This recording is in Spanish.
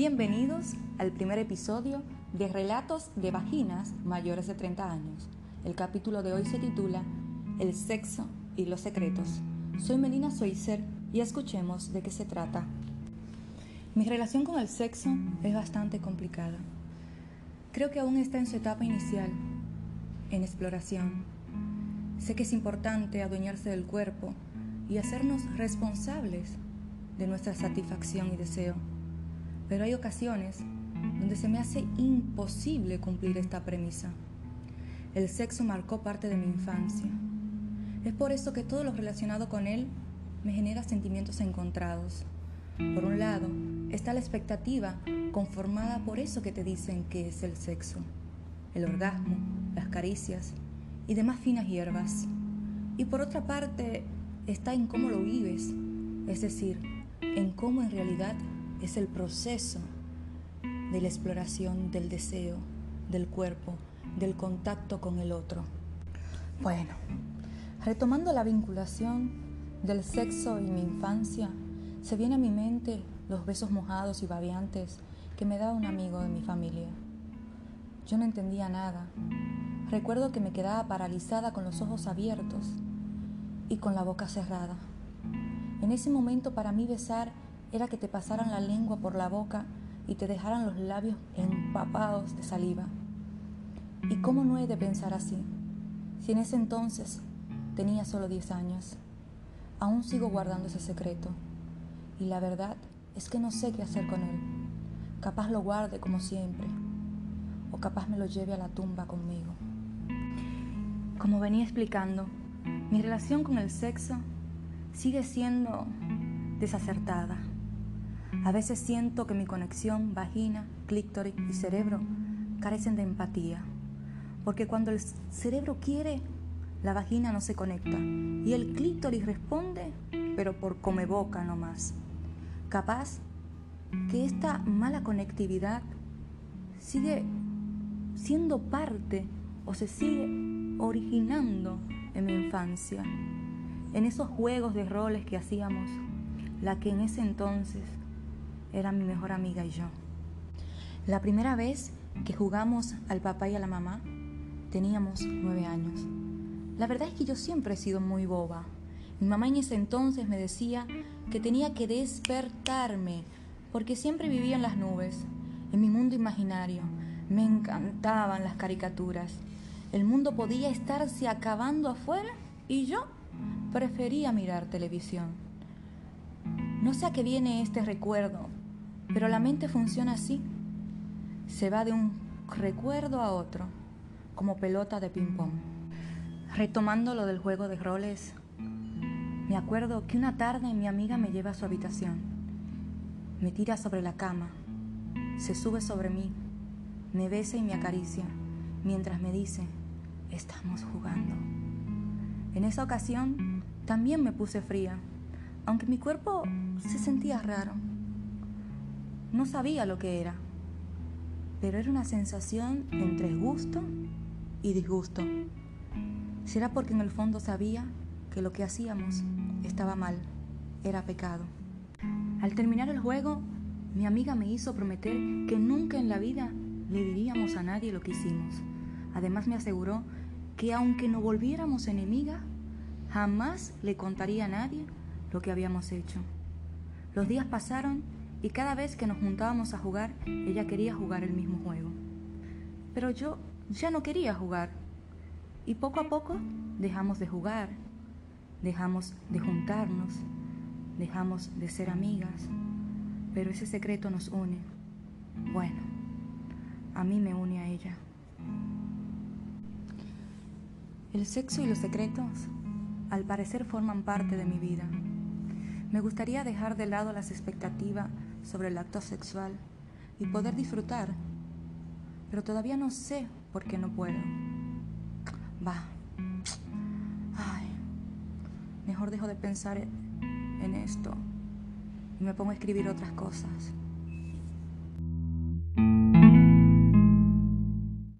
Bienvenidos al primer episodio de Relatos de Vaginas mayores de 30 años. El capítulo de hoy se titula El sexo y los secretos. Soy Melina Soiser y escuchemos de qué se trata. Mi relación con el sexo es bastante complicada. Creo que aún está en su etapa inicial, en exploración. Sé que es importante adueñarse del cuerpo y hacernos responsables de nuestra satisfacción y deseo. Pero hay ocasiones donde se me hace imposible cumplir esta premisa. El sexo marcó parte de mi infancia. Es por eso que todo lo relacionado con él me genera sentimientos encontrados. Por un lado, está la expectativa conformada por eso que te dicen que es el sexo, el orgasmo, las caricias y demás finas hierbas. Y por otra parte, está en cómo lo vives, es decir, en cómo en realidad es el proceso de la exploración del deseo, del cuerpo, del contacto con el otro. Bueno, retomando la vinculación del sexo y mi infancia, se viene a mi mente los besos mojados y babeantes que me daba un amigo de mi familia. Yo no entendía nada. Recuerdo que me quedaba paralizada con los ojos abiertos y con la boca cerrada. En ese momento para mí besar era que te pasaran la lengua por la boca y te dejaran los labios empapados de saliva. ¿Y cómo no he de pensar así? Si en ese entonces tenía solo 10 años. Aún sigo guardando ese secreto. Y la verdad es que no sé qué hacer con él. Capaz lo guarde como siempre. O capaz me lo lleve a la tumba conmigo. Como venía explicando, mi relación con el sexo sigue siendo desacertada. A veces siento que mi conexión vagina, clítoris y cerebro carecen de empatía, porque cuando el cerebro quiere, la vagina no se conecta. Y el clítoris responde, pero por come boca nomás. Capaz que esta mala conectividad sigue siendo parte o se sigue originando en mi infancia. En esos juegos de roles que hacíamos, la que en ese entonces era mi mejor amiga y yo. La primera vez que jugamos al papá y a la mamá, teníamos nueve años. La verdad es que yo siempre he sido muy boba. Mi mamá en ese entonces me decía que tenía que despertarme porque siempre vivía en las nubes, en mi mundo imaginario. Me encantaban las caricaturas. El mundo podía estarse acabando afuera y yo prefería mirar televisión. No sé a qué viene este recuerdo, pero la mente funciona así. Se va de un recuerdo a otro, como pelota de ping-pong. Retomando lo del juego de roles, me acuerdo que una tarde mi amiga me lleva a su habitación. Me tira sobre la cama, se sube sobre mí, me besa y me acaricia, mientras me dice, estamos jugando. En esa ocasión también me puse fría, aunque mi cuerpo se sentía raro. No sabía lo que era, pero era una sensación entre gusto y disgusto. ¿Será porque en el fondo sabía que lo que hacíamos estaba mal, era pecado? Al terminar el juego, mi amiga me hizo prometer que nunca en la vida le diríamos a nadie lo que hicimos. Además me aseguró que aunque no volviéramos enemigas, jamás le contaría a nadie lo que habíamos hecho. Los días pasaron y cada vez que nos juntábamos a jugar, ella quería jugar el mismo juego. Pero yo ya no quería jugar. Y poco a poco dejamos de jugar, dejamos de juntarnos, dejamos de ser amigas. Pero ese secreto nos une. Bueno, a mí me une a ella. El sexo y los secretos, al parecer, forman parte de mi vida. Me gustaría dejar de lado las expectativas sobre el acto sexual y poder disfrutar, pero todavía no sé por qué no puedo. Va. Ay, mejor dejo de pensar en esto y me pongo a escribir otras cosas.